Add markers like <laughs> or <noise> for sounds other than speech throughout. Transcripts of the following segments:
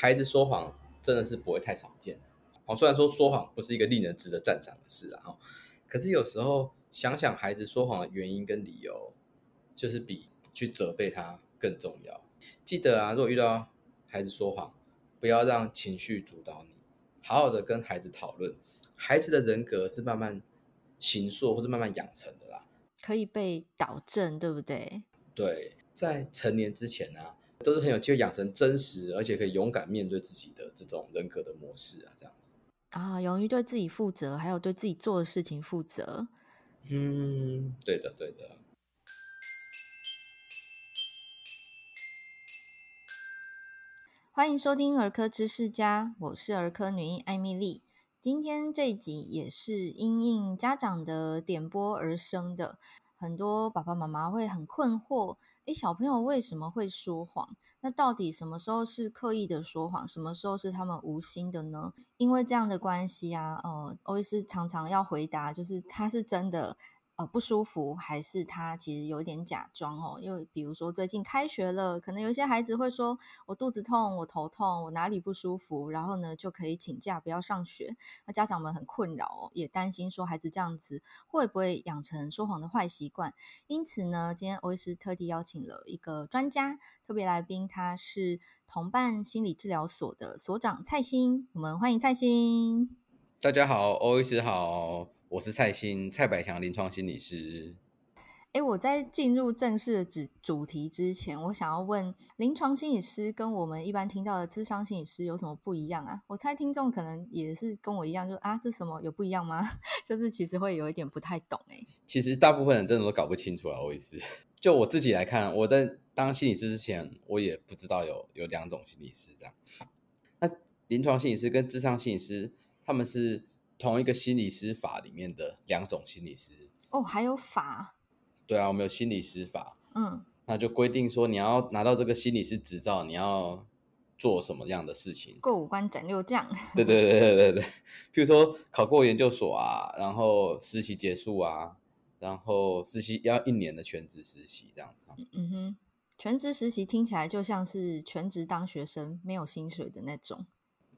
孩子说谎真的是不会太少见的。哦，虽然说说谎不是一个令人值得赞赏的事啊，可是有时候想想孩子说谎的原因跟理由，就是比去责备他更重要。记得啊，如果遇到孩子说谎，不要让情绪主导你，好好的跟孩子讨论。孩子的人格是慢慢形塑或者慢慢养成的啦，可以被导正，对不对？对，在成年之前啊，都是很有机会养成真实而且可以勇敢面对自己的这种人格的模式啊，这样子啊，勇于对自己负责，还有对自己做的事情负责。嗯，对的，对的。欢迎收听儿科知识家，我是儿科女医艾米丽。今天这一集也是因应家长的点播而生的，很多爸爸妈妈会很困惑，诶，小朋友为什么会说谎？那到底什么时候是刻意的说谎，什么时候是他们无心的呢？因为这样的关系啊，呃，欧医师常常要回答，就是他是真的。呃，不舒服，还是他其实有点假装哦？因为比如说最近开学了，可能有些孩子会说：“我肚子痛，我头痛，我哪里不舒服？”然后呢，就可以请假不要上学。那家长们很困扰，也担心说孩子这样子会不会养成说谎的坏习惯。因此呢，今天欧医师特地邀请了一个专家特别来宾，他是同伴心理治疗所的所长蔡欣。我们欢迎蔡欣。大家好，欧医师好。我是蔡欣，蔡百强临床心理师。诶，我在进入正式的主主题之前，我想要问，临床心理师跟我们一般听到的智商心理师有什么不一样啊？我猜听众可能也是跟我一样，就啊，这什么有不一样吗？<laughs> 就是其实会有一点不太懂诶。其实大部分人真的都搞不清楚啊，我也是。<laughs> 就我自己来看，我在当心理师之前，我也不知道有有两种心理师这样。那临床心理师跟智商心理师，他们是。同一个心理师法里面的两种心理师哦，还有法？对啊，我们有心理师法，嗯，那就规定说你要拿到这个心理师执照，你要做什么样的事情？过五关斩六将。对对对对对对，譬如说考过研究所啊，然后实习结束啊，然后实习要一年的全职实习这样子。嗯哼，全职实习听起来就像是全职当学生，没有薪水的那种。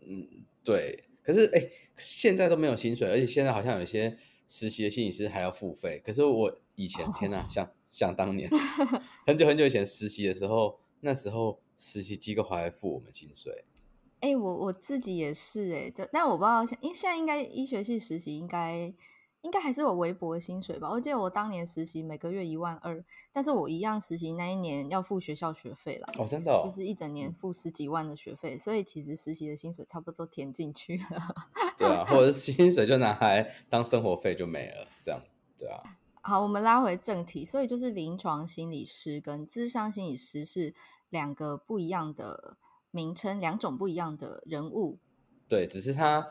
嗯，对。可是，哎，现在都没有薪水，而且现在好像有些实习的心理师还要付费。可是我以前，天哪，想想当年，<laughs> 很久很久以前实习的时候，那时候实习机构还会付我们薪水。哎，我我自己也是，哎，但我不知道，因为现在应该医学系实习应该。应该还是有微薄的薪水吧。我记得我当年实习每个月一万二，但是我一样实习那一年要付学校学费啦。哦，真的，哦，就是一整年付十几万的学费，所以其实实习的薪水差不多填进去了。<laughs> 对啊，或者是薪水就拿来当生活费就没了，这样。对啊。<laughs> 好，我们拉回正题，所以就是临床心理师跟咨商心理师是两个不一样的名称，两种不一样的人物。对，只是他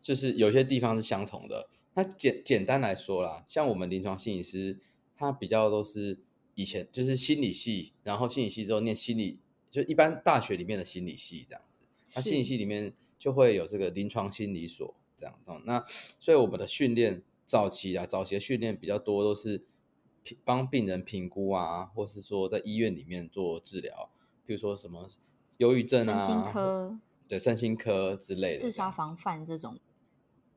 就是有些地方是相同的。那简简单来说啦，像我们临床心理师，他比较都是以前就是心理系，然后心理系之后念心理，就一般大学里面的心理系这样子。那心理系里面就会有这个临床心理所这样子。那所以我们的训练早期啊，早期的训练比较多都是帮病人评估啊，或是说在医院里面做治疗，比如说什么忧郁症啊，身心科，对，身心科之类的，自杀防范这种。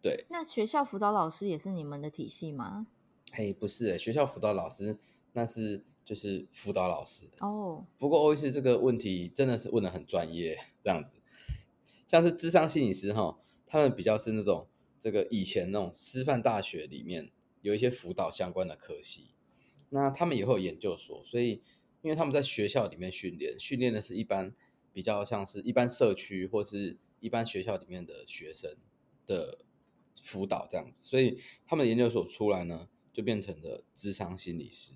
对，那学校辅导老师也是你们的体系吗？嘿，不是，学校辅导老师那是就是辅导老师哦。不过欧医师这个问题真的是问的很专业，这样子，像是智商心理师哈，他们比较是那种这个以前那种师范大学里面有一些辅导相关的科系，那他们也会有研究所，所以因为他们在学校里面训练，训练的是一般比较像是一般社区或是一般学校里面的学生的。辅导这样子，所以他们研究所出来呢，就变成了智商心理师。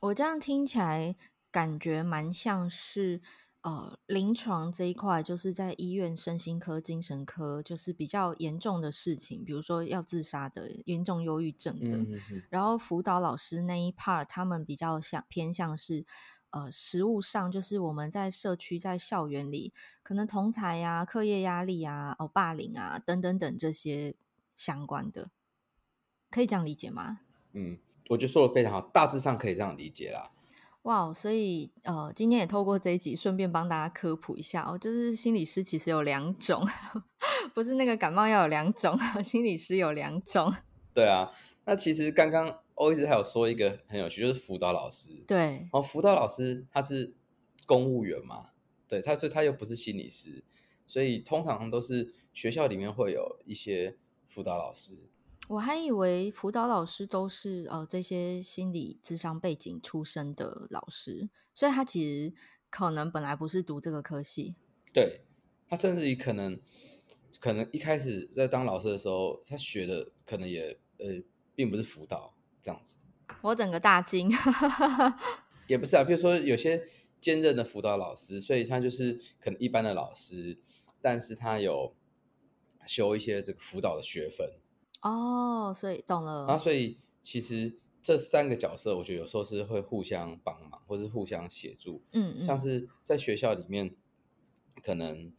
我这样听起来感觉蛮像是，呃，临床这一块就是在医院身心科、精神科，就是比较严重的事情，比如说要自杀的、严重忧郁症的。嗯、哼哼然后辅导老师那一 part，他们比较像偏向是，呃，实务上就是我们在社区、在校园里，可能同才呀、课业压力啊、哦霸凌啊等等等这些。相关的，可以这样理解吗？嗯，我觉得说的非常好，大致上可以这样理解啦。哇，所以呃，今天也透过这一集，顺便帮大家科普一下哦，就是心理师其实有两种，<laughs> 不是那个感冒药有两种，<laughs> 心理师有两种。对啊，那其实刚刚欧医师还有说一个很有趣，就是辅导老师。对，哦，辅导老师他是公务员嘛，对，他所以他又不是心理师，所以通常都是学校里面会有一些辅导老师。我还以为辅导老师都是呃这些心理智商背景出身的老师，所以他其实可能本来不是读这个科系。对，他甚至于可能可能一开始在当老师的时候，他学的可能也呃并不是辅导这样子。我整个大惊，也不是啊，比如说有些兼任的辅导老师，所以他就是可能一般的老师，但是他有修一些这个辅导的学分。哦，所以懂了。啊，所以其实这三个角色，我觉得有时候是会互相帮忙，或是互相协助。嗯嗯，像是在学校里面，可能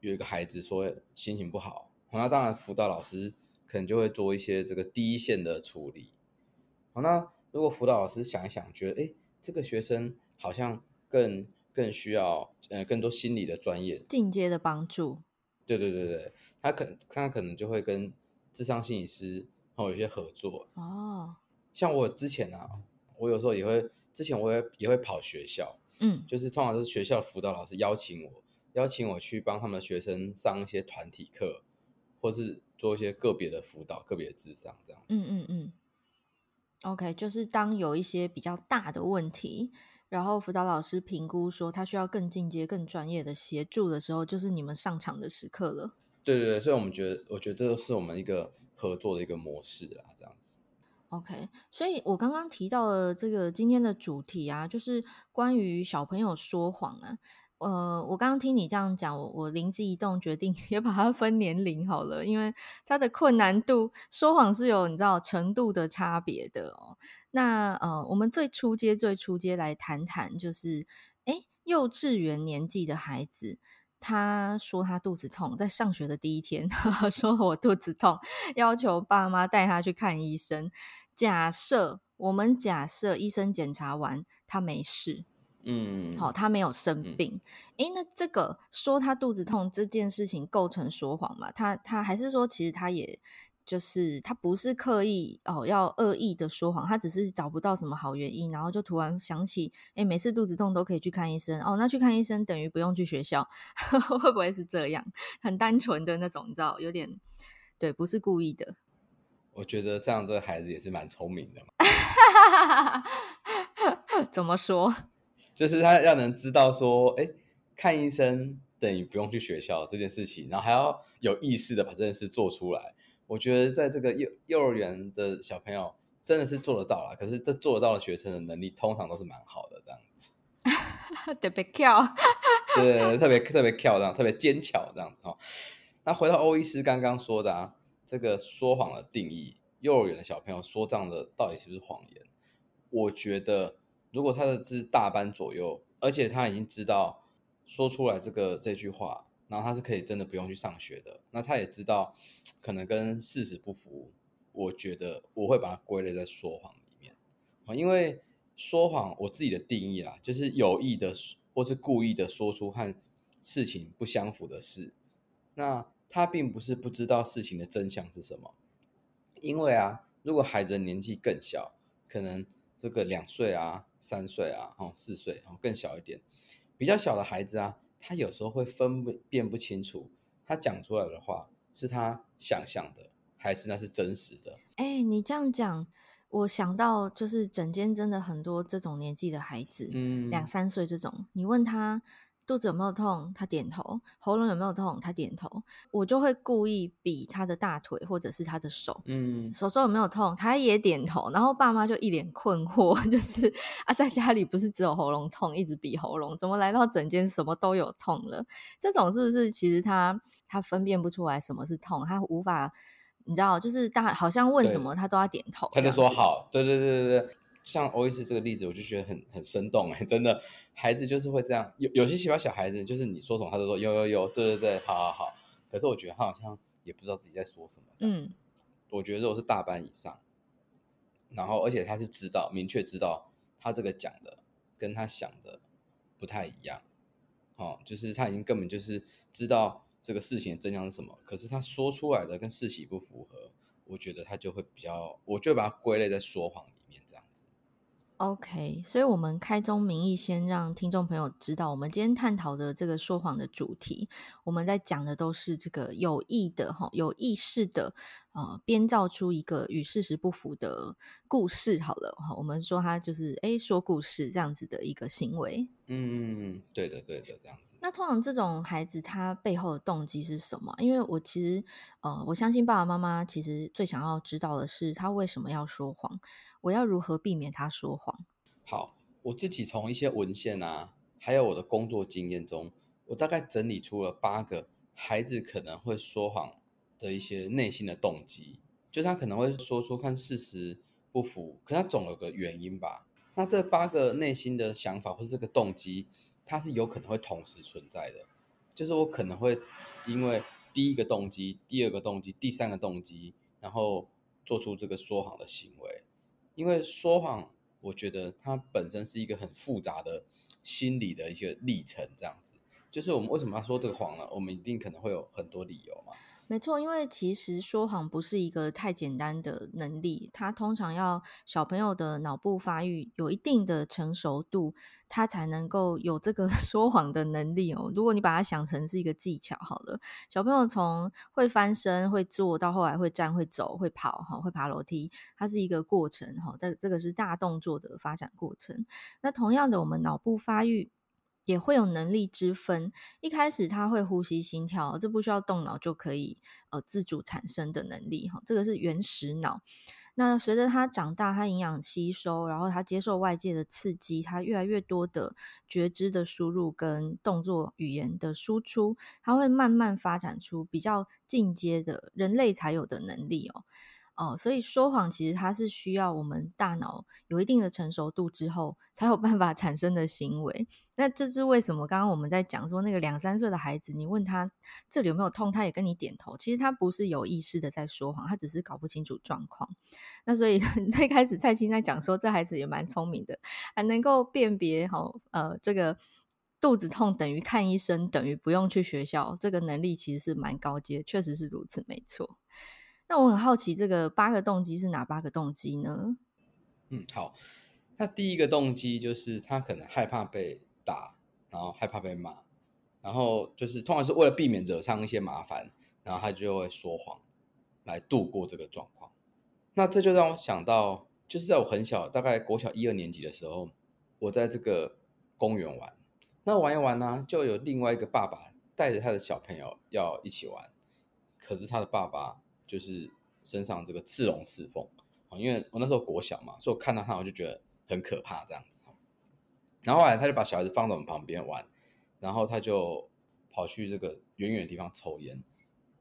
有一个孩子说心情不好，那当然辅导老师可能就会做一些这个第一线的处理。好，那如果辅导老师想一想，觉得哎，这个学生好像更更需要呃更多心理的专业进阶的帮助。对对对对，他可能他可能就会跟。智商心理师，然后有些合作哦，像我之前啊，我有时候也会，之前我也也会跑学校，嗯，就是通常都是学校辅导老师邀请我，邀请我去帮他们的学生上一些团体课，或是做一些个别的辅导、个别的智商这样。嗯嗯嗯，OK，就是当有一些比较大的问题，然后辅导老师评估说他需要更进阶、更专业的协助的时候，就是你们上场的时刻了。对对对，所以我们觉得，我觉得这是我们一个合作的一个模式啊，这样子。OK，所以我刚刚提到了这个今天的主题啊，就是关于小朋友说谎啊。呃，我刚刚听你这样讲，我我灵机一动，决定 <laughs> 也把它分年龄好了，因为它的困难度说谎是有你知道程度的差别的哦。那呃，我们最初阶最初阶来谈谈，就是诶，幼稚园年纪的孩子。他说他肚子痛，在上学的第一天，呵 <laughs> 呵说我肚子痛，要求爸妈带他去看医生。假设我们假设医生检查完他没事，嗯，好，他没有生病，诶，那这个说他肚子痛这件事情构成说谎吗？他他还是说其实他也。就是他不是刻意哦，要恶意的说谎，他只是找不到什么好原因，然后就突然想起，哎，每次肚子痛都可以去看医生哦，那去看医生等于不用去学校，<laughs> 会不会是这样？很单纯的那种，你知道，有点对，不是故意的。我觉得这样这个孩子也是蛮聪明的嘛。<laughs> 怎么说？就是他要能知道说，哎，看医生等于不用去学校这件事情，然后还要有意识的把这件事做出来。我觉得在这个幼幼儿园的小朋友真的是做得到了，可是这做得到的学生的能力通常都是蛮好的，这样子，<laughs> 特别巧，对，特别特别巧，这样特别尖巧，这样子哈。那回到欧医师刚刚说的啊，这个说谎的定义，幼儿园的小朋友说这样的到底是不是谎言？我觉得如果他的是大班左右，而且他已经知道说出来这个这句话。然后他是可以真的不用去上学的，那他也知道可能跟事实不符，我觉得我会把它归类在说谎里面。啊，因为说谎我自己的定义啊，就是有意的或是故意的说出和事情不相符的事，那他并不是不知道事情的真相是什么，因为啊，如果孩子年纪更小，可能这个两岁啊、三岁啊、哦四岁，哦更小一点，比较小的孩子啊。他有时候会分辨不清楚，他讲出来的话是他想象的，还是那是真实的？哎、欸，你这样讲，我想到就是整间真的很多这种年纪的孩子，嗯，两三岁这种，你问他。肚子有没有痛？他点头。喉咙有没有痛？他点头。我就会故意比他的大腿或者是他的手，嗯，手手有没有痛？他也点头。然后爸妈就一脸困惑，<laughs> 就是啊，在家里不是只有喉咙痛，一直比喉咙，怎么来到整间什么都有痛了？这种是不是其实他他分辨不出来什么是痛？他无法，你知道，就是大好像问什么他都要点头，他就说好，对对对对对。像欧医师这个例子，我就觉得很很生动哎，<laughs> 真的，孩子就是会这样。有有些喜欢小孩子，就是你说什么，他都说有有有，对对对，好好好。可是我觉得他好像也不知道自己在说什么。嗯，我觉得如果是大班以上，然后而且他是知道明确知道他这个讲的跟他想的不太一样，哦，就是他已经根本就是知道这个事情的真相是什么，可是他说出来的跟事情不符合，我觉得他就会比较，我就把它归类在说谎。OK，所以我们开宗明义，先让听众朋友知道，我们今天探讨的这个说谎的主题，我们在讲的都是这个有意的哈，有意识的。呃，编造出一个与事实不符的故事，好了，哈，我们说他就是诶说故事这样子的一个行为。嗯，对的，对的，这样子。那通常这种孩子他背后的动机是什么？因为我其实呃，我相信爸爸妈妈其实最想要知道的是他为什么要说谎，我要如何避免他说谎。好，我自己从一些文献啊，还有我的工作经验中，我大概整理出了八个孩子可能会说谎的一些内心的动机，就是他可能会说出看事实不符，可他总有个原因吧。那这八个内心的想法或是这个动机，它是有可能会同时存在的。就是我可能会因为第一个动机、第二个动机、第三个动机，然后做出这个说谎的行为。因为说谎，我觉得它本身是一个很复杂的心理的一些历程，这样子。就是我们为什么要说这个谎呢？我们一定可能会有很多理由嘛。没错，因为其实说谎不是一个太简单的能力，它通常要小朋友的脑部发育有一定的成熟度，他才能够有这个 <laughs> 说谎的能力哦。如果你把它想成是一个技巧好了，小朋友从会翻身、会坐到后来会站、会走、会跑，哈，会爬楼梯，它是一个过程，哈，这这个是大动作的发展过程。那同样的，我们脑部发育。也会有能力之分。一开始他会呼吸、心跳，这不需要动脑就可以呃自主产生的能力哈。这个是原始脑。那随着他长大，他营养吸收，然后他接受外界的刺激，他越来越多的觉知的输入跟动作语言的输出，他会慢慢发展出比较进阶的人类才有的能力哦。哦，所以说谎其实它是需要我们大脑有一定的成熟度之后，才有办法产生的行为。那这是为什么？刚刚我们在讲说那个两三岁的孩子，你问他这里有没有痛，他也跟你点头。其实他不是有意识的在说谎，他只是搞不清楚状况。那所以 <laughs> 最开始蔡青在讲说，这孩子也蛮聪明的，还能够辨别好呃这个肚子痛等于看医生等于不用去学校，这个能力其实是蛮高阶，确实是如此，没错。那我很好奇，这个八个动机是哪八个动机呢？嗯，好，那第一个动机就是他可能害怕被打，然后害怕被骂，然后就是通常是为了避免惹上一些麻烦，然后他就会说谎来度过这个状况。那这就让我想到，就是在我很小，大概国小一二年级的时候，我在这个公园玩，那玩一玩呢，就有另外一个爸爸带着他的小朋友要一起玩，可是他的爸爸。就是身上这个刺龙刺凤，因为我那时候国小嘛，所以我看到他我就觉得很可怕这样子。然后后来他就把小孩子放到我们旁边玩，然后他就跑去这个远远的地方抽烟。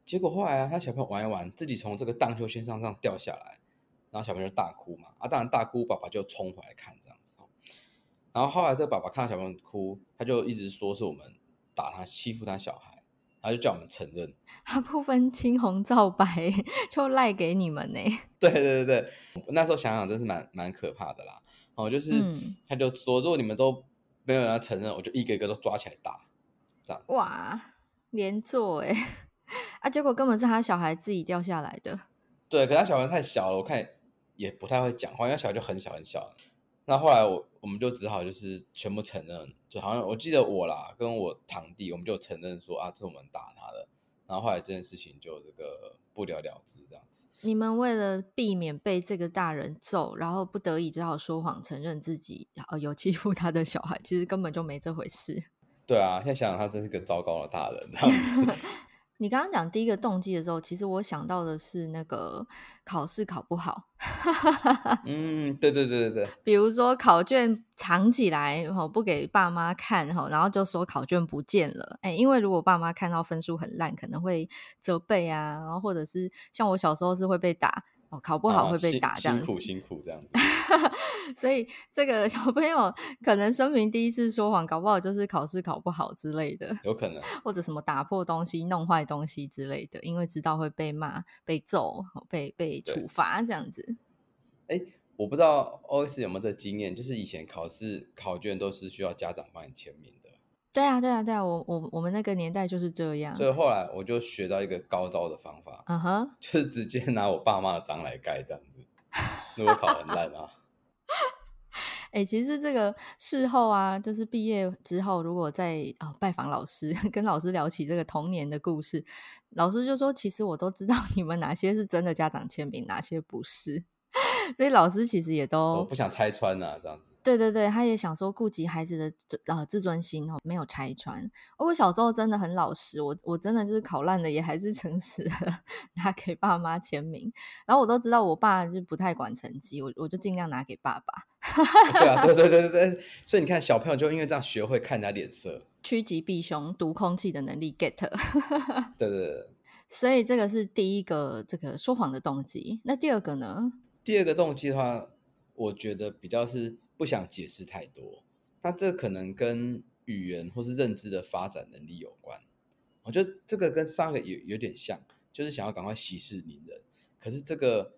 结果后来啊，他小朋友玩一玩，自己从这个荡秋千上上掉下来，然后小朋友就大哭嘛，啊，当然大哭，爸爸就冲回来看这样子。然后后来这个爸爸看到小朋友哭，他就一直说是我们打他，欺负他小孩。他就叫我们承认，<laughs> 他不分青红皂白 <laughs> 就赖给你们呢。<laughs> 对对对对，那时候想想真是蛮蛮可怕的啦。哦，就是、嗯、他就说，如果你们都没有人要承认，我就一个一个都抓起来打，这样。哇，连坐哎，啊，结果根本是他小孩自己掉下来的。对，可他小孩太小了，我看也不太会讲话，因为小孩就很小很小。那后来我我们就只好就是全部承认，就好像我记得我啦，跟我堂弟，我们就承认说啊，这是我们打他的。然后后来这件事情就这个不了了之这样子。你们为了避免被这个大人揍，然后不得已只好说谎承认自己呃有欺负他的小孩，其实根本就没这回事。对啊，现在想想他真是个糟糕的大人这样子。<laughs> 你刚刚讲第一个动机的时候，其实我想到的是那个考试考不好。<laughs> 嗯，对对对对对。比如说考卷藏起来，然后不给爸妈看，然后就说考卷不见了。哎，因为如果爸妈看到分数很烂，可能会责备啊，然后或者是像我小时候是会被打。哦考不好会被打，这样子。辛苦辛苦这样子。<laughs> 所以这个小朋友可能生平第一次说谎，搞不好就是考试考不好之类的，有可能，<laughs> 或者什么打破东西、弄坏东西之类的，因为知道会被骂、被揍、被被处罚这样子。哎，我不知道 OS 有没有这个经验，就是以前考试考卷都是需要家长帮你签名的。对啊，对啊，对啊，我我我们那个年代就是这样。所以后来我就学到一个高招的方法，嗯哼，<laughs> 就是直接拿我爸妈的章来盖这样子。如果考很烂啊。<laughs> 哎、欸，其实这个事后啊，就是毕业之后，如果在啊、哦、拜访老师，<laughs> 跟老师聊起这个童年的故事，老师就说：“其实我都知道你们哪些是真的家长签名，哪些不是。<laughs> ”所以老师其实也都我不想拆穿啊，这样子。对对对，他也想说顾及孩子的呃自尊心哦，没有拆穿。我小时候真的很老实，我我真的就是考烂了也还是诚实的 <laughs> 拿给爸妈签名。然后我都知道我爸就不太管成绩，我我就尽量拿给爸爸。对啊，对 <laughs> 对对对对。所以你看小朋友就因为这样学会看人家脸色，趋吉避凶、读空气的能力 get。对对对。<laughs> 所以这个是第一个这个说谎的动机。那第二个呢？第二个动机的话，我觉得比较是。不想解释太多，那这可能跟语言或是认知的发展能力有关。我觉得这个跟上个有有点像，就是想要赶快息事宁人。可是这个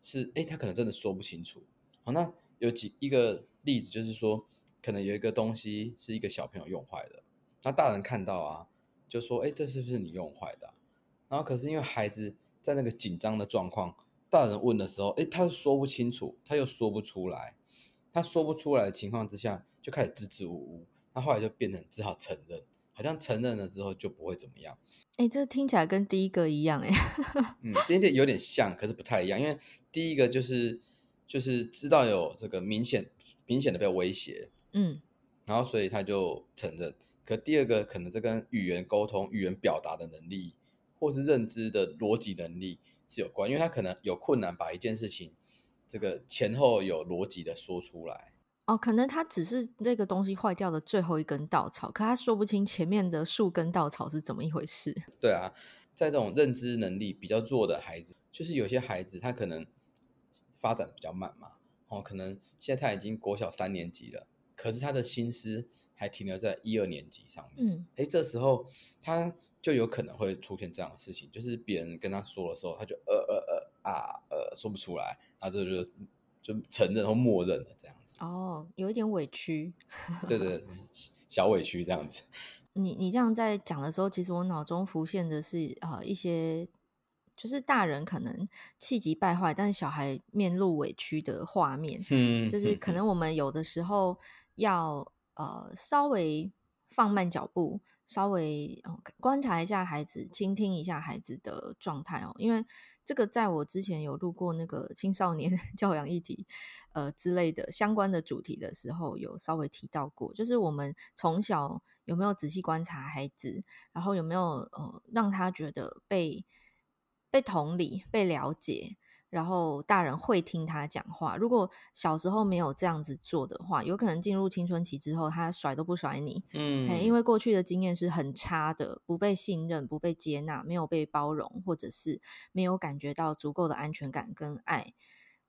是，哎，他可能真的说不清楚。好，那有几一个例子，就是说，可能有一个东西是一个小朋友用坏的，那大人看到啊，就说，哎，这是不是你用坏的？然后可是因为孩子在那个紧张的状况，大人问的时候，哎，他又说不清楚，他又说不出来。他说不出来的情况之下，就开始支支吾吾。他后来就变成只好承认，好像承认了之后就不会怎么样。哎、欸，这听起来跟第一个一样哎。嗯，有点像，可是不太一样。因为第一个就是就是知道有这个明显明显的被威胁，嗯，然后所以他就承认。可第二个可能这跟语言沟通、语言表达的能力，或是认知的逻辑能力是有关，因为他可能有困难把一件事情。这个前后有逻辑的说出来哦，可能他只是那个东西坏掉的最后一根稻草，可他说不清前面的数根稻草是怎么一回事。对啊，在这种认知能力比较弱的孩子，就是有些孩子他可能发展比较慢嘛，哦，可能现在他已经国小三年级了，可是他的心思还停留在一二年级上面。嗯，诶，这时候他就有可能会出现这样的事情，就是别人跟他说的时候，他就呃呃呃啊呃说不出来。啊，这就就承认或默认了这样子。哦，有一点委屈。<laughs> 对对，小委屈这样子。<laughs> 你你这样在讲的时候，其实我脑中浮现的是呃一些，就是大人可能气急败坏，但是小孩面露委屈的画面。嗯，就是可能我们有的时候要呃稍微放慢脚步，稍微观察一下孩子，倾听一下孩子的状态哦，因为。这个在我之前有录过那个青少年 <laughs> 教养议题，呃之类的相关的主题的时候，有稍微提到过，就是我们从小有没有仔细观察孩子，然后有没有呃让他觉得被被同理、被了解。然后大人会听他讲话。如果小时候没有这样子做的话，有可能进入青春期之后，他甩都不甩你。嗯，因为过去的经验是很差的，不被信任、不被接纳、没有被包容，或者是没有感觉到足够的安全感跟爱。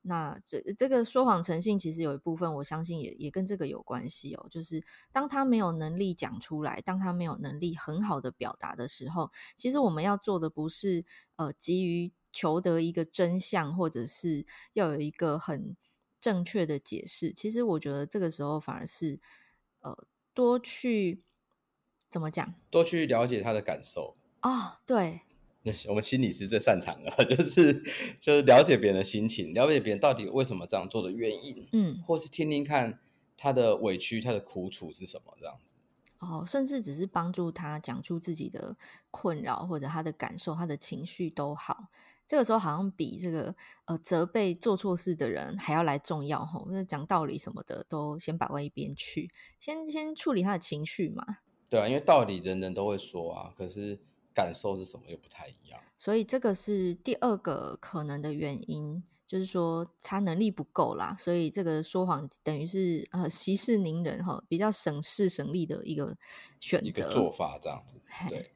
那这这个说谎成性，其实有一部分，我相信也也跟这个有关系哦。就是当他没有能力讲出来，当他没有能力很好的表达的时候，其实我们要做的不是呃急于。求得一个真相，或者是要有一个很正确的解释。其实我觉得这个时候反而是，呃，多去怎么讲？多去了解他的感受啊、哦。对，我们心理师最擅长的，<laughs> 就是就是了解别人的心情，了解别人到底为什么这样做的原因。嗯，或是听听看他的委屈、他的苦楚是什么这样子。哦，甚至只是帮助他讲出自己的困扰或者他的感受、他的情绪都好。这个时候好像比这个呃责备做错事的人还要来重要吼，那讲道理什么的都先摆到一边去，先先处理他的情绪嘛。对啊，因为道理人人都会说啊，可是感受是什么又不太一样。所以这个是第二个可能的原因，就是说他能力不够啦，所以这个说谎等于是呃息事宁人哈，比较省事省力的一个选择，一个做法这样子。对，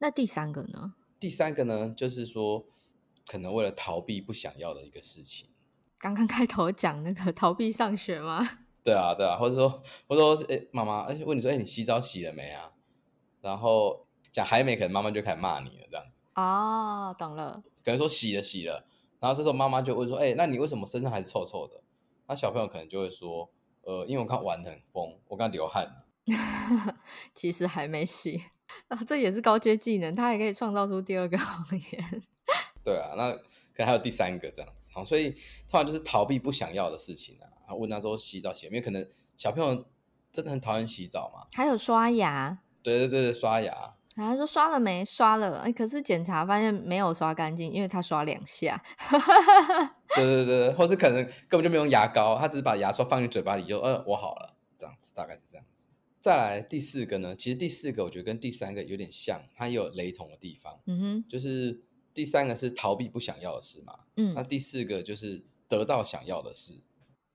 那第三个呢？第三个呢，就是说。可能为了逃避不想要的一个事情。刚刚开头讲那个逃避上学吗？<laughs> 对啊，对啊，或者说，或者说，哎，妈妈，哎，问你说，哎，你洗澡洗了没啊？然后讲还没，可能妈妈就开始骂你了，这样。哦，懂了。可能说洗了洗了，然后这时候妈妈就问说，哎，那你为什么身上还是臭臭的？那小朋友可能就会说，呃，因为我刚玩得很疯，我刚流汗了。<laughs> 其实还没洗 <laughs> 啊，这也是高阶技能，他还可以创造出第二个谎言。对啊，那可能还有第三个这样子。好，所以通常就是逃避不想要的事情啊。然后问他说洗澡洗，因为可能小朋友真的很讨厌洗澡嘛。还有刷牙。对对对对，刷牙。然后说刷了没？刷了。哎，可是检查发现没有刷干净，因为他刷两下。对 <laughs> 对对，或是可能根本就没用牙膏，他只是把牙刷放进嘴巴里就，呃，我好了，这样子，大概是这样子。再来第四个呢，其实第四个我觉得跟第三个有点像，它也有雷同的地方。嗯哼，就是第三个是逃避不想要的事嘛。嗯，那第四个就是得到想要的事。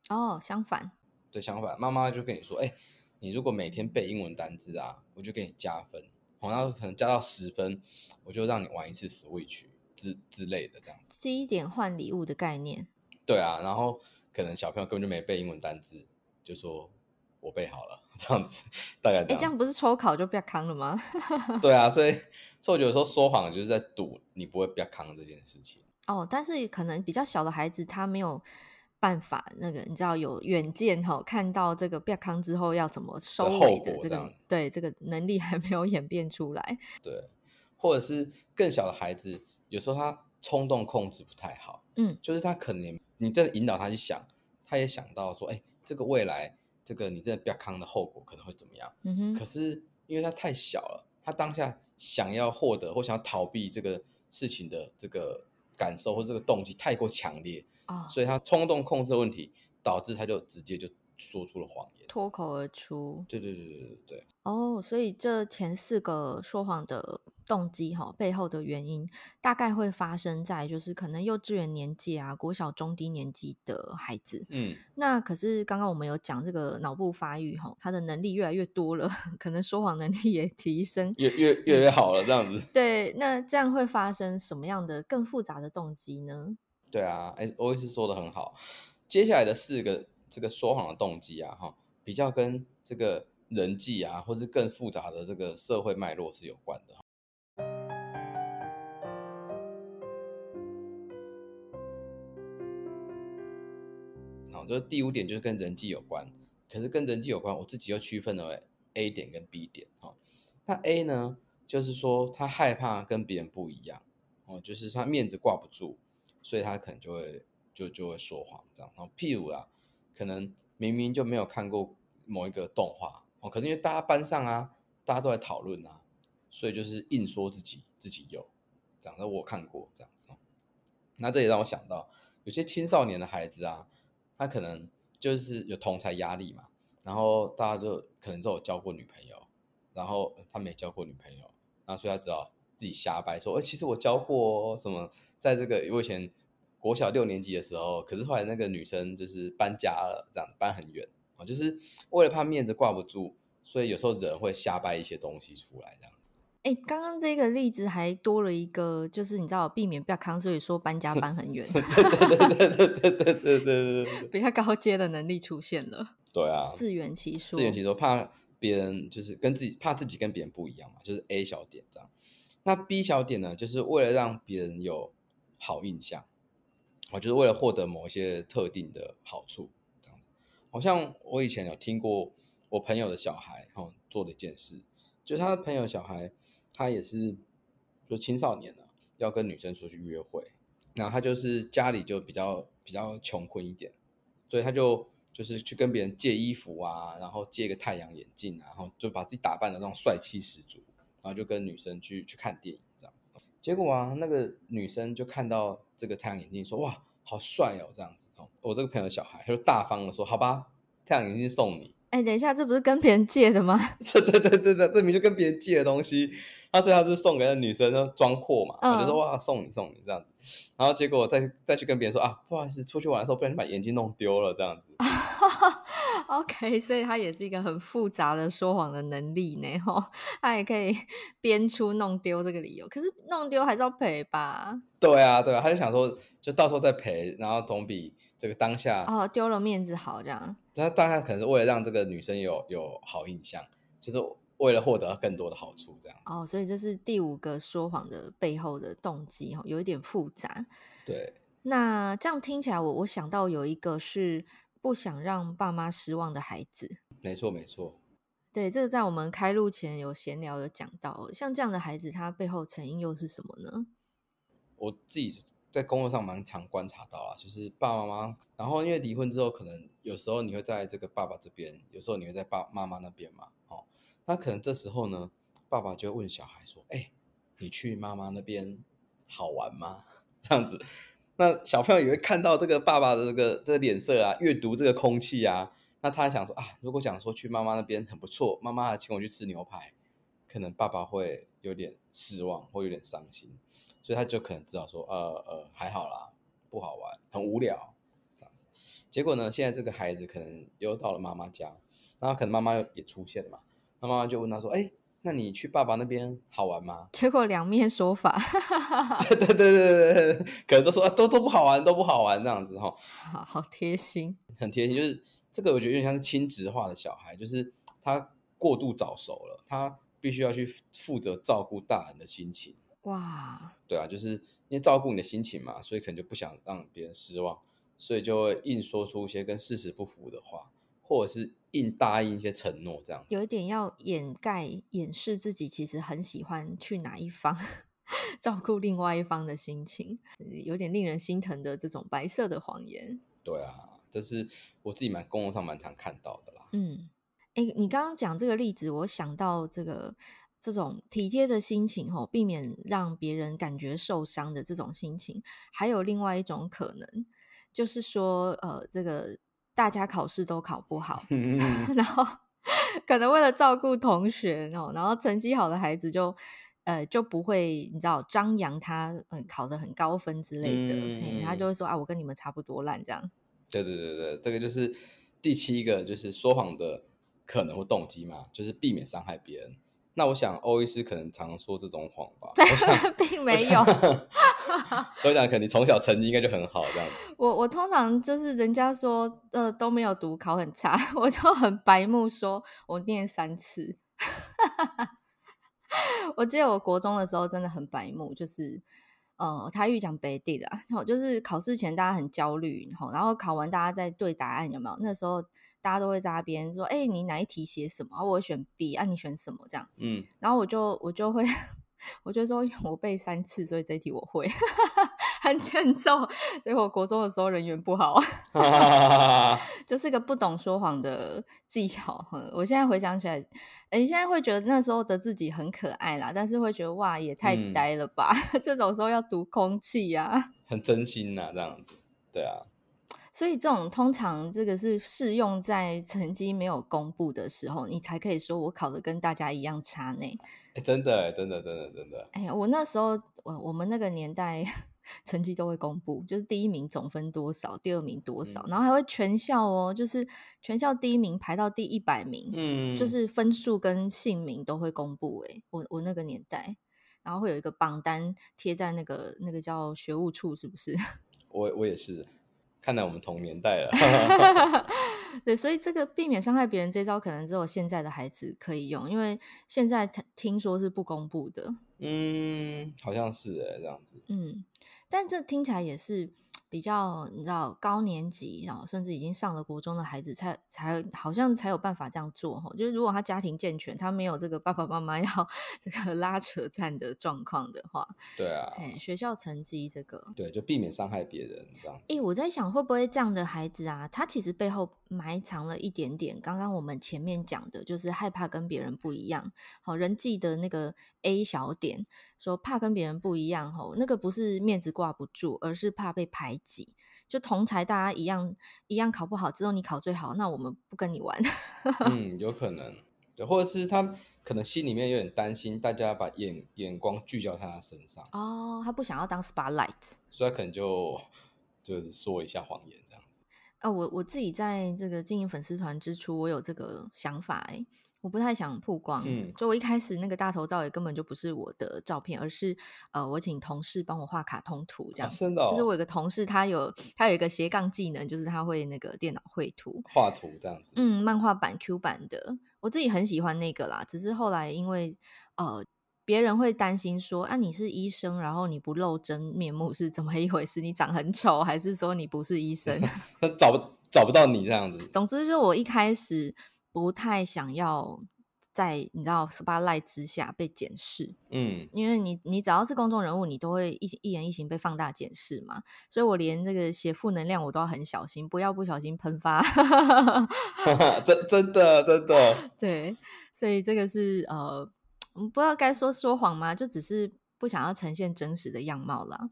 哦，相反。对，相反，妈妈就跟你说，哎，你如果每天背英文单字啊，我就给你加分。好，那可能加到十分，我就让你玩一次 Switch 之之类的这样子。积点换礼物的概念。对啊，然后可能小朋友根本就没背英文单字，就说我背好了这样子，<laughs> 大概。哎，这样不是抽考就不要扛了吗？<laughs> 对啊，所以所以我觉得说说谎就是在赌你不会不要扛这件事情。哦，但是可能比较小的孩子他没有。办法那个你知道有远见哈，看到这个变康之后要怎么收尾的这个对这个能力还没有演变出来。对，或者是更小的孩子，有时候他冲动控制不太好，嗯，就是他可能你真的引导他去想，他也想到说，哎，这个未来这个你真的变康的后果可能会怎么样？嗯哼。可是因为他太小了，他当下想要获得或想要逃避这个事情的这个感受或这个动机太过强烈。所以他冲动控制的问题，导致他就直接就说出了谎言，脱口而出。对对对对对对。哦，oh, 所以这前四个说谎的动机哈，背后的原因大概会发生在就是可能幼稚园年纪啊，国小中低年级的孩子。嗯，那可是刚刚我们有讲这个脑部发育哈，他的能力越来越多了，<laughs> 可能说谎能力也提升，越越越来越好了这样子。对，那这样会发生什么样的更复杂的动机呢？对啊，哎，欧医师说的很好。接下来的四个这个说谎的动机啊，哈，比较跟这个人际啊，或是更复杂的这个社会脉络是有关的。就是第五点就是跟人际有关。可是跟人际有关，我自己又区分了为 A 点跟 B 点。哈，那 A 呢，就是说他害怕跟别人不一样，哦，就是他面子挂不住。所以他可能就会就就会说谎这样，然后譬如啊，可能明明就没有看过某一个动画哦，可是因为大家班上啊，大家都在讨论啊，所以就是硬说自己自己有，讲的我看过这样子。那这也让我想到，有些青少年的孩子啊，他可能就是有同才压力嘛，然后大家就可能都有交过女朋友，然后他没交过女朋友，那所以他只好自己瞎掰说，哎，其实我交过什么。在这个我以前国小六年级的时候，可是后来那个女生就是搬家了，这样搬很远，就是为了怕面子挂不住，所以有时候人会瞎掰一些东西出来，这样。哎，刚刚这个例子还多了一个，就是你知道避免不要扛，所以说搬家搬很远，比较高阶的能力出现了。对啊，自圆其说，自圆其说，怕别人就是跟自己怕自己跟别人不一样嘛，就是 A 小点这样。那 B 小点呢，就是为了让别人有好印象，我就是为了获得某一些特定的好处，这样子。好像我以前有听过我朋友的小孩，哈，做的一件事，就他的朋友小孩，他也是就青少年了，要跟女生出去约会，然后他就是家里就比较比较穷困一点，所以他就就是去跟别人借衣服啊，然后借个太阳眼镜啊，然后就把自己打扮的那种帅气十足，然后就跟女生去去看电影这样子。结果啊，那个女生就看到这个太阳眼镜，说：“哇，好帅哦！”这样子哦，我这个朋友小孩他就大方的说：“好吧，太阳眼镜送你。”哎，等一下，这不是跟别人借的吗？<laughs> 对对对对对，这明明就跟别人借的东西。他说他是送给那女生，就装阔嘛，我就说：“哇，送你送你这样子。”然后结果再再去跟别人说：“啊，不好意思，出去玩的时候不小心把眼镜弄丢了。”这样子。<laughs> OK，所以他也是一个很复杂的说谎的能力呢，吼，他也可以编出弄丢这个理由，可是弄丢还是要赔吧？对啊，对啊，他就想说，就到时候再赔，然后总比这个当下哦丢了面子好这样。他当下可能是为了让这个女生有有好印象，就是为了获得更多的好处这样。哦，所以这是第五个说谎的背后的动机，哈，有一点复杂。对，那这样听起来我，我我想到有一个是。不想让爸妈失望的孩子。没错，没错。对，这个在我们开录前有闲聊有讲到，像这样的孩子，他背后成因又是什么呢？我自己在工作上蛮常观察到啊，就是爸爸妈妈，然后因为离婚之后，可能有时候你会在这个爸爸这边，有时候你会在爸妈妈那边嘛，哦，那可能这时候呢，爸爸就会问小孩说：“哎，你去妈妈那边好玩吗？” <laughs> 这样子，那小朋友也会看到这个爸爸的这个这个脸色啊，阅读这个空气啊。那他想说啊，如果讲说去妈妈那边很不错，妈妈请我去吃牛排，可能爸爸会有点失望或有点伤心，所以他就可能知道说，呃呃，还好啦，不好玩，很无聊这样子。结果呢，现在这个孩子可能又到了妈妈家，然后可能妈妈也出现了嘛，那妈妈就问他说，哎，那你去爸爸那边好玩吗？结果两面说法，<laughs> 对对对对对，可能都说都都不好玩，都不好玩这样子哈。<laughs> 好好贴心，很贴心，就是。这个我觉得有点像是亲职化的小孩，就是他过度早熟了，他必须要去负责照顾大人的心情。哇，对啊，就是因为照顾你的心情嘛，所以可能就不想让别人失望，所以就会硬说出一些跟事实不符的话，或者是硬答应一些承诺，这样有一点要掩盖、掩饰自己其实很喜欢去哪一方 <laughs> 照顾另外一方的心情，有点令人心疼的这种白色的谎言。对啊。这是我自己蛮工作上蛮常看到的啦。嗯，哎，你刚刚讲这个例子，我想到这个这种体贴的心情，吼，避免让别人感觉受伤的这种心情，还有另外一种可能，就是说，呃，这个大家考试都考不好，<laughs> 然后可能为了照顾同学，哦，然后成绩好的孩子就，呃，就不会你知道张扬他，嗯，考得很高分之类的，嗯，他就会说啊，我跟你们差不多烂这样。对对对对，这个就是第七个，就是说谎的可能或动机嘛，就是避免伤害别人。那我想欧医师可能常说这种谎吧？我想 <laughs> 并没有。<laughs> 我想可能你从小成绩应该就很好这样子。我我通常就是人家说呃都没有读考很差，<laughs> 我就很白目说我念三次。我记得我国中的时候真的很白目，就是。呃，台语讲北地的，就是考试前大家很焦虑，然后考完大家在对答案，有没有？那时候大家都会在那边说，哎、欸，你哪一题写什么？我会选 B，啊，你选什么？这样，嗯，然后我就我就会，<laughs> 我就说我背三次，所以这一题我会。<laughs> 很欠揍，所以我国中的时候人缘不好，<laughs> 就是个不懂说谎的技巧。我现在回想起来，你，现在会觉得那时候的自己很可爱啦，但是会觉得哇，也太呆了吧！嗯、这种时候要读空气呀、啊，很真心呐、啊，这样子，对啊。所以这种通常这个是适用在成绩没有公布的时候，你才可以说我考的跟大家一样差呢。哎，真的，真的，真的，真的。哎呀，我那时候，我我们那个年代。<laughs> 成绩都会公布，就是第一名总分多少，第二名多少，嗯、然后还会全校哦，就是全校第一名排到第一百名，嗯，就是分数跟姓名都会公布。哎，我我那个年代，然后会有一个榜单贴在那个那个叫学务处，是不是？<laughs> 我我也是，看来我们同年代了。<laughs> 对，所以这个避免伤害别人这招，可能只有现在的孩子可以用，因为现在听说是不公布的。嗯，好像是诶，这样子。嗯。但这听起来也是比较，你知道，高年级，然后甚至已经上了国中的孩子才，才才好像才有办法这样做哈。就是如果他家庭健全，他没有这个爸爸妈妈 <laughs> 要这个拉扯战的状况的话，对啊，学校成绩这个，对，就避免伤害别人这样子。诶，我在想会不会这样的孩子啊，他其实背后埋藏了一点点，刚刚我们前面讲的，就是害怕跟别人不一样。好，人际的那个 A 小点。说怕跟别人不一样吼，那个不是面子挂不住，而是怕被排挤。就同才大家一样一样考不好，只有你考最好，那我们不跟你玩。<laughs> 嗯，有可能，对，或者是他可能心里面有点担心，大家把眼眼光聚焦在他身上。哦，他不想要当 spotlight，所以他可能就就是说一下谎言这样子。啊、哦，我我自己在这个经营粉丝团之初，我有这个想法哎。我不太想曝光，嗯，就我一开始那个大头照也根本就不是我的照片，而是呃，我请同事帮我画卡通图这样子。啊哦、就是我有个同事，他有他有一个斜杠技能，就是他会那个电脑绘图、画图这样子。嗯，漫画版、Q 版的，我自己很喜欢那个啦。只是后来因为呃，别人会担心说，啊，你是医生，然后你不露真面目是怎么一回事？你长很丑，还是说你不是医生？那 <laughs> 找不找不到你这样子。总之，就我一开始不太想要。在你知道 spotlight 之下被检视，嗯，因为你你只要是公众人物，你都会一一言一行被放大检视嘛，所以我连这个写负能量我都要很小心，不要不小心喷发，<laughs> 真真的真的，<laughs> 对，所以这个是呃，不知道该说说谎吗？就只是不想要呈现真实的样貌啦。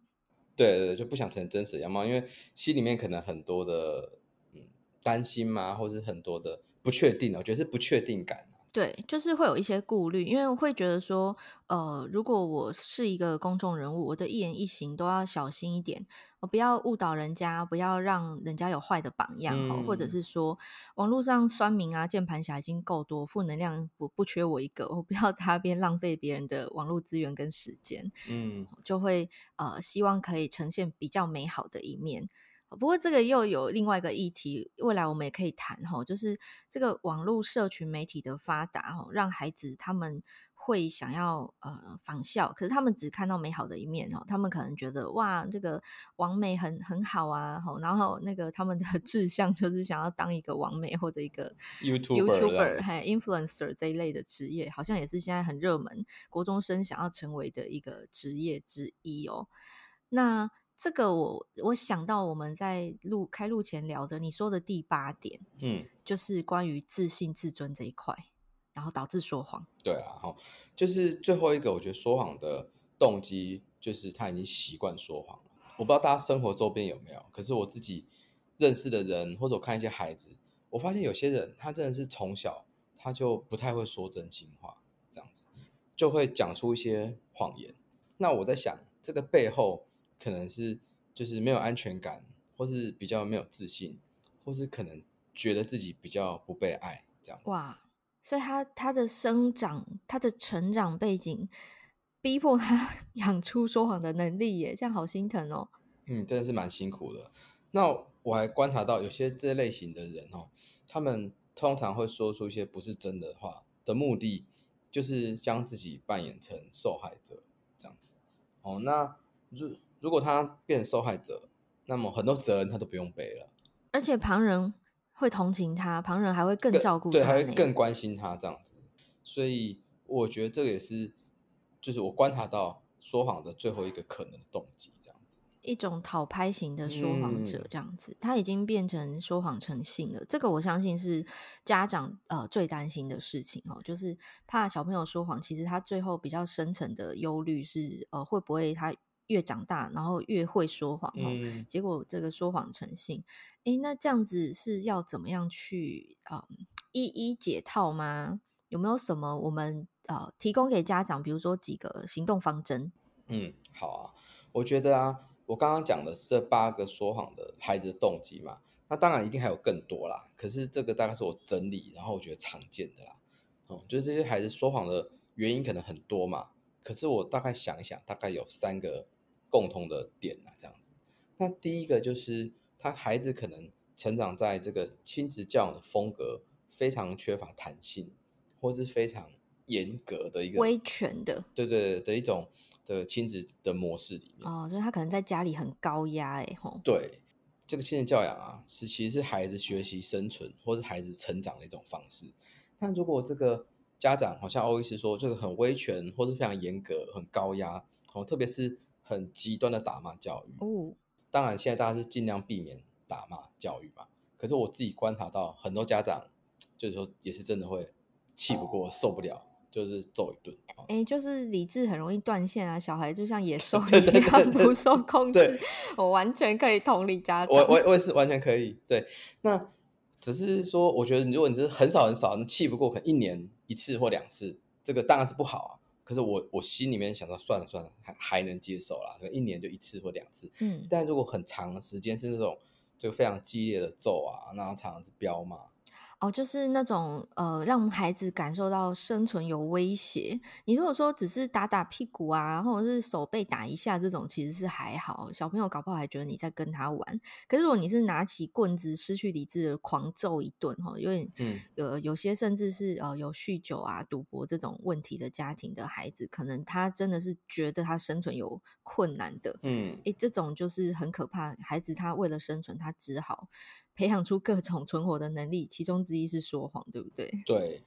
对对对，就不想呈现真实的样貌，因为心里面可能很多的嗯担心嘛，或是很多的不确定，我觉得是不确定感。对，就是会有一些顾虑，因为会觉得说，呃，如果我是一个公众人物，我的一言一行都要小心一点，我不要误导人家，不要让人家有坏的榜样，嗯、或者是说，网络上酸民啊、键盘侠已经够多，负能量不不缺我一个，我不要在那边浪费别人的网络资源跟时间，嗯，就会呃，希望可以呈现比较美好的一面。不过这个又有另外一个议题，未来我们也可以谈哈，就是这个网络社群媒体的发达哈，让孩子他们会想要呃仿效，可是他们只看到美好的一面哦，他们可能觉得哇，这个网美很很好啊吼，然后那个他们的 <laughs> 志向就是想要当一个网美或者一个 YouTuber 还 Influencer 这一类的职业，好像也是现在很热门，国中生想要成为的一个职业之一哦，那。这个我我想到我们在录开录前聊的，你说的第八点，嗯，就是关于自信自尊这一块，然后导致说谎。对啊，好，就是最后一个，我觉得说谎的动机就是他已经习惯说谎了。我不知道大家生活周边有没有，可是我自己认识的人或者我看一些孩子，我发现有些人他真的是从小他就不太会说真心话，这样子就会讲出一些谎言。那我在想，这个背后。可能是就是没有安全感，或是比较没有自信，或是可能觉得自己比较不被爱这样子。哇，所以他他的生长，他的成长背景，逼迫他 <laughs> 养出说谎的能力耶，这样好心疼哦。嗯，真的是蛮辛苦的。那我还观察到有些这类型的人哦，他们通常会说出一些不是真的话的目的，就是将自己扮演成受害者这样子。哦，那就。如果他变成受害者，那么很多责任他都不用背了，而且旁人会同情他，旁人还会更照顾他，对，还会更关心他这样子。所以我觉得这个也是，就是我观察到说谎的最后一个可能的动机，这样子。一种讨拍型的说谎者，这样子，嗯、他已经变成说谎成性了。这个我相信是家长呃最担心的事情哦，就是怕小朋友说谎，其实他最后比较深层的忧虑是呃会不会他。越长大，然后越会说谎，嗯，结果这个说谎成性，诶，那这样子是要怎么样去啊、嗯、一一解套吗？有没有什么我们呃提供给家长，比如说几个行动方针？嗯，好啊，我觉得啊，我刚刚讲的是这八个说谎的孩子的动机嘛，那当然一定还有更多啦。可是这个大概是我整理，然后我觉得常见的啦，哦、嗯，就是这些孩子说谎的原因可能很多嘛，可是我大概想一想，大概有三个。共同的点啊，这样子。那第一个就是他孩子可能成长在这个亲子教养的风格非常缺乏弹性，或是非常严格的一个威权的，对对对的一种的亲子的模式里面。哦，就是他可能在家里很高压哎吼。对，这个亲子教养啊，是其实是孩子学习生存或是孩子成长的一种方式。那如果这个家长好像欧医师说，这个很威权或是非常严格、很高压哦，特别是。很极端的打骂教育哦，当然现在大家是尽量避免打骂教育嘛。可是我自己观察到很多家长，就是说也是真的会气不过、受不了，就是揍一顿。哎、欸，就是理智很容易断线啊，小孩就像野兽 <laughs> 一样不受控制。我完全可以同理家长，我我我也是完全可以。对，那只是说，我觉得如果你是很少很少，那气不过，可能一年一次或两次，这个当然是不好啊。可是我我心里面想到，算了算了，还还能接受啦，一年就一次或两次。嗯，但如果很长的时间是那种就非常激烈的揍啊，然后常常是飙骂。哦，就是那种呃，让孩子感受到生存有威胁。你如果说只是打打屁股啊，或者是手被打一下这种，其实是还好，小朋友搞不好还觉得你在跟他玩。可是如果你是拿起棍子，失去理智的狂揍一顿，哈，因为嗯，有有些甚至是呃有酗酒啊、赌博这种问题的家庭的孩子，可能他真的是觉得他生存有困难的。嗯，诶，这种就是很可怕。孩子他为了生存，他只好。培养出各种存活的能力，其中之一是说谎，对不对？对，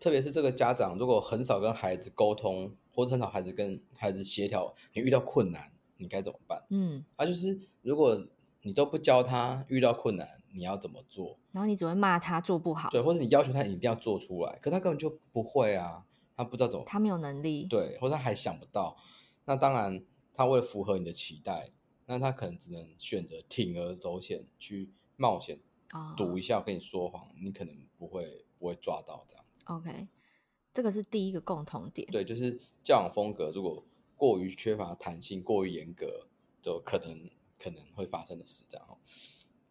特别是这个家长如果很少跟孩子沟通，或者很少孩子跟孩子协调，你遇到困难，你该怎么办？嗯，啊，就是如果你都不教他遇到困难你要怎么做，然后你只会骂他做不好，对，或者你要求他一定要做出来，可他根本就不会啊，他不知道怎么，他没有能力，对，或者他还想不到，那当然他为了符合你的期待，那他可能只能选择铤而走险去冒险，赌一下，我跟你说谎，你可能不会不会抓到这样子。OK，这个是第一个共同点，对，就是教养风格如果过于缺乏弹性，过于严格，就可能可能会发生的事这样。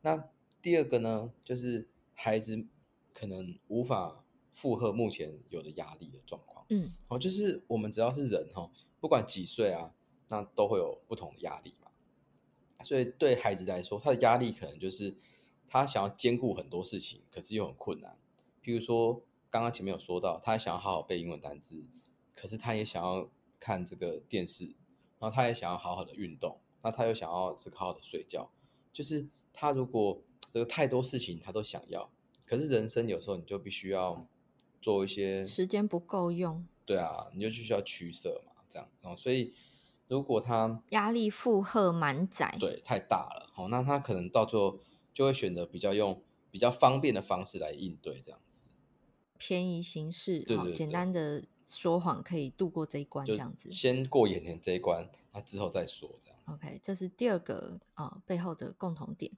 那第二个呢，就是孩子可能无法负荷目前有的压力的状况。嗯，哦，就是我们只要是人哈，不管几岁啊，那都会有不同的压力嘛。所以对孩子来说，他的压力可能就是他想要兼顾很多事情，可是又很困难。比如说刚刚前面有说到，他想要好好背英文单字，可是他也想要看这个电视，然后他也想要好好的运动，那他又想要这个好好的睡觉，就是他如果。这个太多事情他都想要，可是人生有时候你就必须要做一些时间不够用，对啊，你就必须要取舍嘛，这样子哦。所以如果他压力负荷满载，对，太大了，哦，那他可能到最后就会选择比较用比较方便的方式来应对，这样子，便宜形式，对对对对，简单的说谎可以度过这一关，这样子，先过眼前这一关，那之后再说，这样。OK，这是第二个啊、呃、背后的共同点。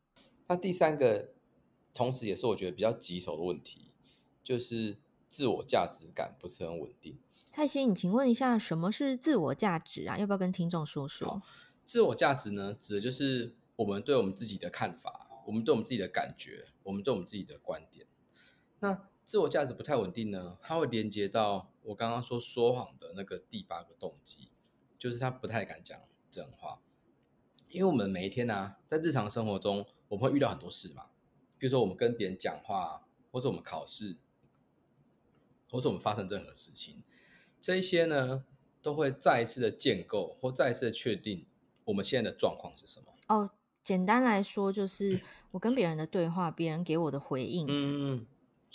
那第三个，同时也是我觉得比较棘手的问题，就是自我价值感不是很稳定。蔡欣，你请问一下，什么是自我价值啊？要不要跟听众说说？自我价值呢，指的就是我们对我们自己的看法，我们对我们自己的感觉，我们对我们自己的观点。那自我价值不太稳定呢，它会连接到我刚刚说说谎的那个第八个动机，就是他不太敢讲真话。因为我们每一天呢、啊，在日常生活中，我们会遇到很多事嘛。比如说，我们跟别人讲话，或者我们考试，或者我们发生任何事情，这一些呢，都会再一次的建构，或再一次的确定我们现在的状况是什么。哦，简单来说，就是我跟别人的对话，别人给我的回应，嗯，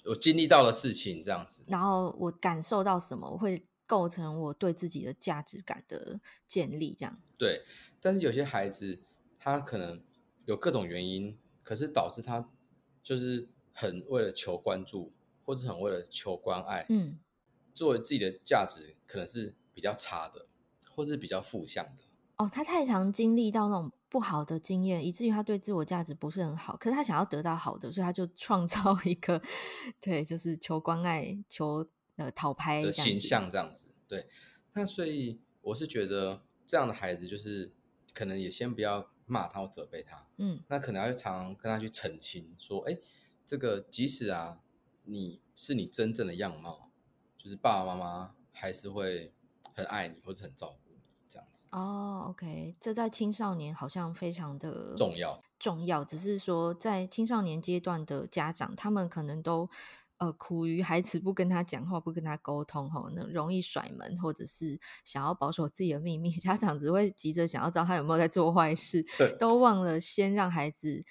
我经历到的事情这样子，然后我感受到什么，我会构成我对自己的价值感的建立，这样。对。但是有些孩子，他可能有各种原因，可是导致他就是很为了求关注，或者很为了求关爱，嗯，作为自己的价值可能是比较差的，或是比较负向的。哦，他太常经历到那种不好的经验，以至于他对自我价值不是很好。可是他想要得到好的，所以他就创造一个，对，就是求关爱、求呃讨拍的形象这样子。对，那所以我是觉得这样的孩子就是。可能也先不要骂他或责备他，嗯，那可能要常常跟他去澄清，说，哎，这个即使啊，你是你真正的样貌，就是爸爸妈妈还是会很爱你或者很照顾。哦，OK，这在青少年好像非常的重要，重要，只是说在青少年阶段的家长，他们可能都。呃，苦于孩子不跟他讲话，不跟他沟通，吼，那容易甩门，或者是想要保守自己的秘密，<laughs> 家长只会急着想要知道他有没有在做坏事，对，都忘了先让孩子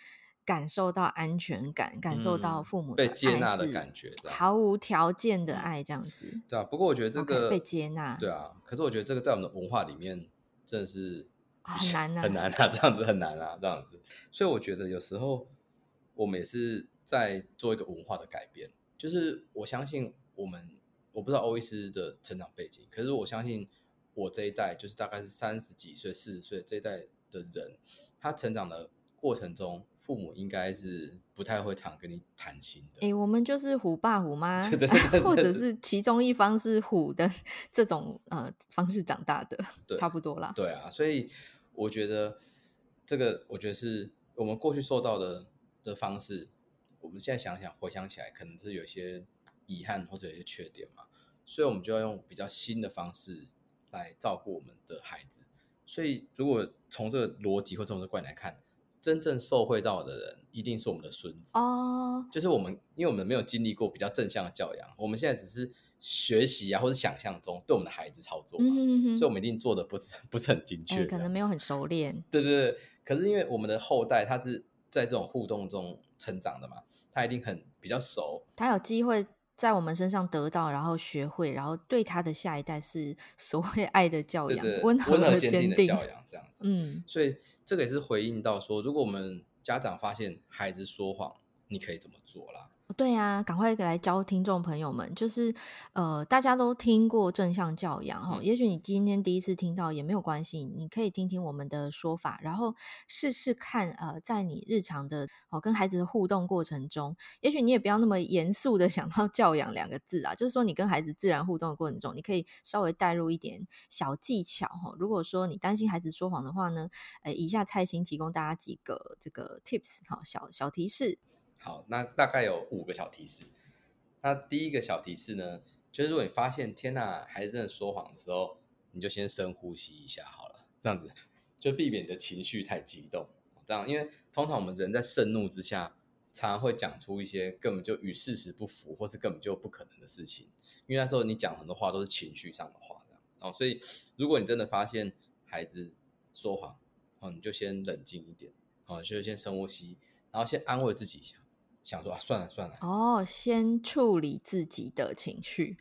感受到安全感，感受到父母的爱、嗯、被接纳的感觉，毫无条件的爱，这样子。对啊，不过我觉得这个、okay, 被接纳，对啊，可是我觉得这个在我们的文化里面真的是很难啊，很难啊，这样子很难啊，这样子。所以我觉得有时候我们也是在做一个文化的改变。就是我相信我们，我不知道欧医师的成长背景，可是我相信我这一代，就是大概是三十几岁、四十岁这一代的人，他成长的过程中，父母应该是不太会常跟你谈心的。哎、欸，我们就是虎爸虎妈，对对对对 <laughs> 或者是其中一方是虎的这种呃方式长大的，差不多啦。对啊，所以我觉得这个，我觉得是我们过去受到的的方式。我们现在想想，回想起来，可能是有些遗憾或者有些缺点嘛，所以我们就要用比较新的方式来照顾我们的孩子。所以，如果从这个逻辑或从这个观点来看，真正受惠到的人一定是我们的孙子哦。Oh. 就是我们，因为我们没有经历过比较正向的教养，我们现在只是学习啊，或者想象中对我们的孩子操作嘛，mm -hmm. 所以我们一定做的不是不是很精确，可能没有很熟练。对对对，可是因为我们的后代他是在这种互动中。成长的嘛，他一定很比较熟，他有机会在我们身上得到，然后学会，然后对他的下一代是 <laughs> 所谓爱的教养，温和而坚定的教养这样子。嗯，所以这个也是回应到说，如果我们家长发现孩子说谎，你可以怎么做啦？对呀、啊，赶快来教听众朋友们，就是呃，大家都听过正向教养哈、嗯，也许你今天第一次听到也没有关系，你可以听听我们的说法，然后试试看呃，在你日常的哦跟孩子的互动过程中，也许你也不要那么严肃的想到教养两个字啊，就是说你跟孩子自然互动的过程中，你可以稍微带入一点小技巧哈。如果说你担心孩子说谎的话呢，呃，以下蔡心提供大家几个这个 tips 哈，小小提示。好，那大概有五个小提示。那第一个小提示呢，就是如果你发现天呐，孩子真的说谎的时候，你就先深呼吸一下好了，这样子就避免你的情绪太激动。这样，因为通常我们人在盛怒之下，常常会讲出一些根本就与事实不符，或是根本就不可能的事情。因为那时候你讲很多话都是情绪上的话，这样。哦，所以如果你真的发现孩子说谎，哦，你就先冷静一点，哦，就先深呼吸，然后先安慰自己一下。想说啊，算了算了。哦，先处理自己的情绪，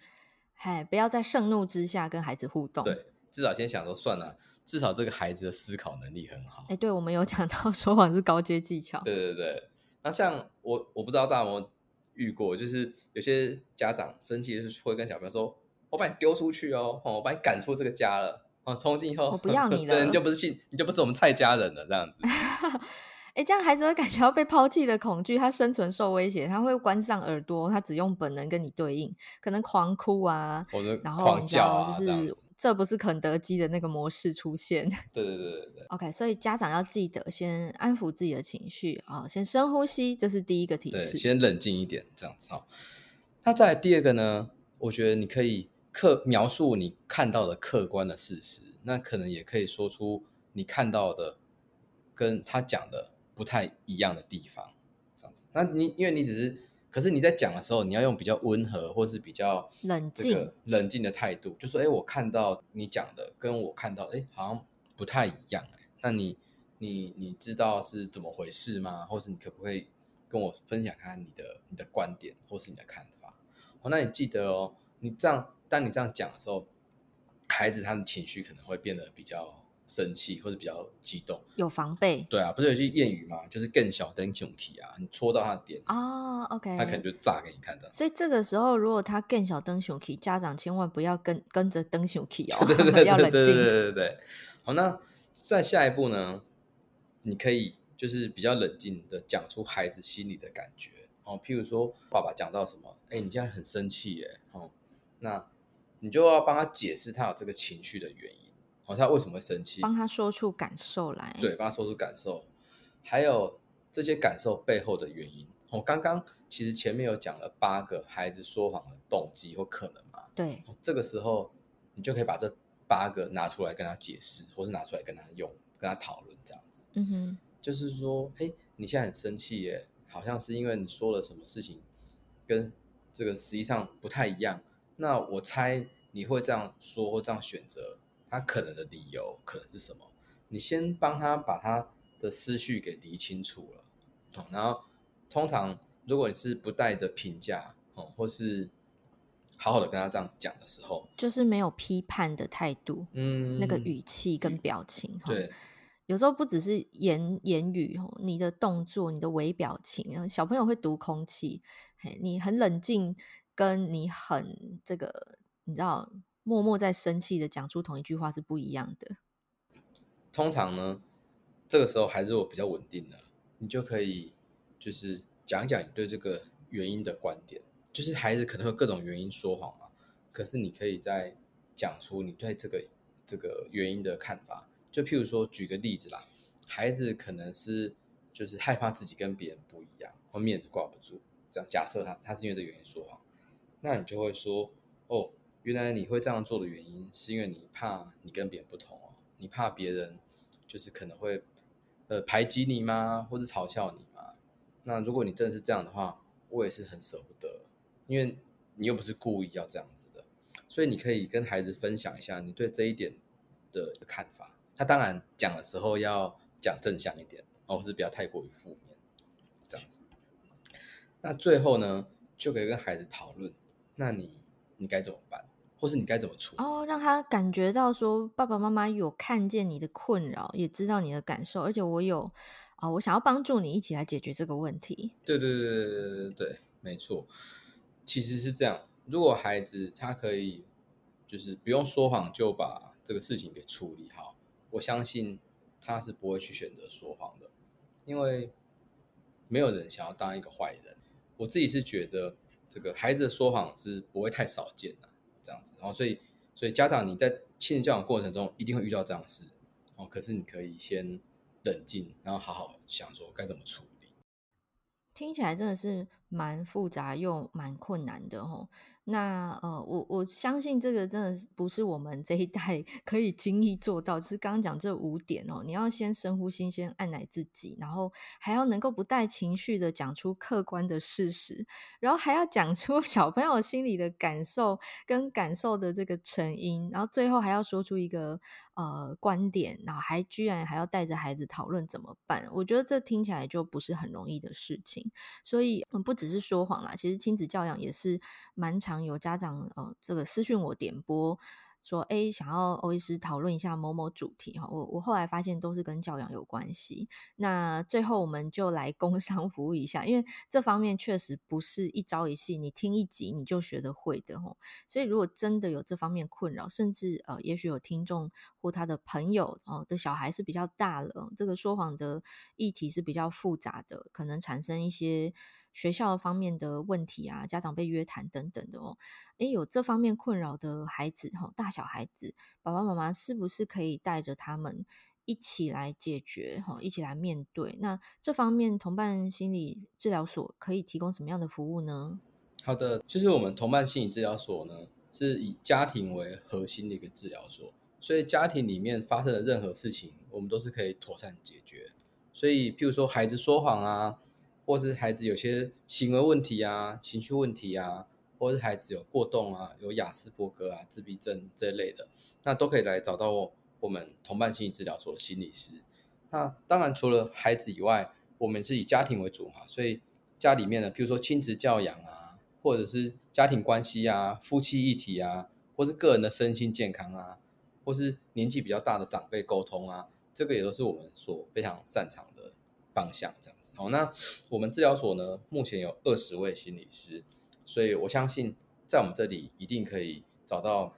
哎，不要在盛怒之下跟孩子互动。对，至少先想说算了，至少这个孩子的思考能力很好。哎，对，我们有讲到 <laughs> 说谎是高阶技巧。对对对，那像我，我不知道大家有没有遇过，就是有些家长生气就是会跟小朋友说：“我把你丢出去哦，我把你赶出这个家了，哦，从今以后我不要你了，<laughs> 对，你就不是亲，你就不是我们蔡家人了，这样子。<laughs> ”哎，这样孩子会感觉到被抛弃的恐惧，他生存受威胁，他会关上耳朵，他只用本能跟你对应，可能狂哭啊，或者然后狂叫啊，就是这不是肯德基的那个模式出现。<laughs> 对对对对对。OK，所以家长要记得先安抚自己的情绪啊，先深呼吸，这是第一个提示。先冷静一点，这样子啊。那再来第二个呢？我觉得你可以客描述你看到的客观的事实，那可能也可以说出你看到的跟他讲的。不太一样的地方，这样子。那你因为你只是，可是你在讲的时候，你要用比较温和或是比较冷静、冷静的态度，就说：“哎，我看到你讲的跟我看到，哎，好像不太一样。哎，那你你你知道是怎么回事吗？或是你可不可以跟我分享看你的你的观点或是你的看法？哦，那你记得哦，你这样，当你这样讲的时候，孩子他的情绪可能会变得比较。生气或者比较激动，有防备。对啊，不是有句谚语吗？就是更小灯熊体啊，你戳到他的点哦，OK，他可能就炸给你看的。所以这个时候，如果他更小灯熊体，家长千万不要跟跟着灯熊体哦，<laughs> 要冷静。对对对对对。好，那在下一步呢，你可以就是比较冷静的讲出孩子心里的感觉哦。譬如说，爸爸讲到什么，哎，你现在很生气耶，哦，那你就要帮他解释他有这个情绪的原因。哦，他为什么会生气？帮他说出感受来。对，帮他说出感受，还有这些感受背后的原因。我、哦、刚刚其实前面有讲了八个孩子说谎的动机或可能嘛。对、哦，这个时候你就可以把这八个拿出来跟他解释，或是拿出来跟他用，跟他讨论这样子。嗯哼，就是说，哎，你现在很生气耶，好像是因为你说了什么事情跟这个实际上不太一样。那我猜你会这样说或这样选择。他可能的理由可能是什么？你先帮他把他的思绪给理清楚了，哦，然后通常如果你是不带着评价哦，或是好好的跟他这样讲的时候，就是没有批判的态度，嗯，那个语气跟表情，对，有时候不只是言言语，你的动作、你的微表情，小朋友会读空气，你很冷静，跟你很这个，你知道。默默在生气的讲出同一句话是不一样的。通常呢，这个时候孩子如果比较稳定了，你就可以就是讲讲你对这个原因的观点。就是孩子可能会各种原因说谎嘛，可是你可以再讲出你对这个这个原因的看法。就譬如说，举个例子啦，孩子可能是就是害怕自己跟别人不一样，或面子挂不住。这样假设他他是因为这原因说谎，那你就会说哦。原来你会这样做的原因，是因为你怕你跟别人不同哦，你怕别人就是可能会呃排挤你吗，或者嘲笑你吗？那如果你真的是这样的话，我也是很舍不得，因为你又不是故意要这样子的，所以你可以跟孩子分享一下你对这一点的看法。他当然讲的时候要讲正向一点，而不是不要太过于负面，这样子。那最后呢，就可以跟孩子讨论，那你你该怎么办，或是你该怎么处理？哦，让他感觉到说爸爸妈妈有看见你的困扰，也知道你的感受，而且我有啊、哦，我想要帮助你一起来解决这个问题。对对对对对对对，没错，其实是这样。如果孩子他可以，就是不用说谎就把这个事情给处理好，我相信他是不会去选择说谎的，因为没有人想要当一个坏人。我自己是觉得，这个孩子的说谎是不会太少见的，这样子。然后，所以，所以家长你在亲子教养过程中一定会遇到这样的事，哦，可是你可以先冷静，然后好好想说该怎么处理。听起来真的是蛮复杂又蛮困难的吼。那呃，我我相信这个真的不是我们这一代 <laughs> 可以轻易做到。就是刚刚讲这五点哦，你要先深呼吸，先按奶自己，然后还要能够不带情绪的讲出客观的事实，然后还要讲出 <laughs> 小朋友心里的感受跟感受的这个成因，然后最后还要说出一个呃观点，然后还居然还要带着孩子讨论怎么办。我觉得这听起来就不是很容易的事情。所以，不只只是说谎啦，其实亲子教养也是蛮常。有家长呃，这个私讯我点播说，哎，想要欧医师讨论一下某某主题哈。我我后来发现都是跟教养有关系。那最后我们就来工商服务一下，因为这方面确实不是一朝一夕，你听一集你就学得会的哈。所以如果真的有这方面困扰，甚至呃，也许有听众或他的朋友哦的小孩是比较大了，这个说谎的议题是比较复杂的，可能产生一些。学校方面的问题啊，家长被约谈等等的哦，诶，有这方面困扰的孩子哈，大小孩子，爸爸妈妈是不是可以带着他们一起来解决哈，一起来面对？那这方面同伴心理治疗所可以提供什么样的服务呢？好的，就是我们同伴心理治疗所呢，是以家庭为核心的一个治疗所，所以家庭里面发生的任何事情，我们都是可以妥善解决。所以，譬如说孩子说谎啊。或是孩子有些行为问题啊、情绪问题啊，或是孩子有过动啊、有亚斯伯格啊、自闭症这类的，那都可以来找到我我们同伴心理治疗所的心理师。那当然除了孩子以外，我们是以家庭为主嘛，所以家里面的，比如说亲子教养啊，或者是家庭关系啊、夫妻议题啊，或是个人的身心健康啊，或是年纪比较大的长辈沟通啊，这个也都是我们所非常擅长的方向，这样子。好，那我们治疗所呢，目前有二十位心理师，所以我相信在我们这里一定可以找到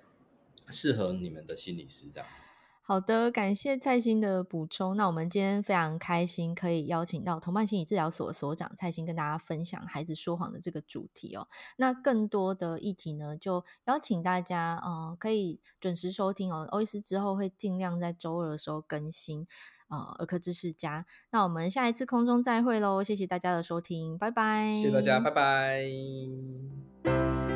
适合你们的心理师，这样子。好的，感谢蔡心的补充。那我们今天非常开心，可以邀请到同伴心理治疗所所长蔡心跟大家分享孩子说谎的这个主题哦。那更多的议题呢，就邀请大家呃可以准时收听哦。欧医师之后会尽量在周二的时候更新。呃，儿科知识家，那我们下一次空中再会喽！谢谢大家的收听，拜拜。谢谢大家，拜拜。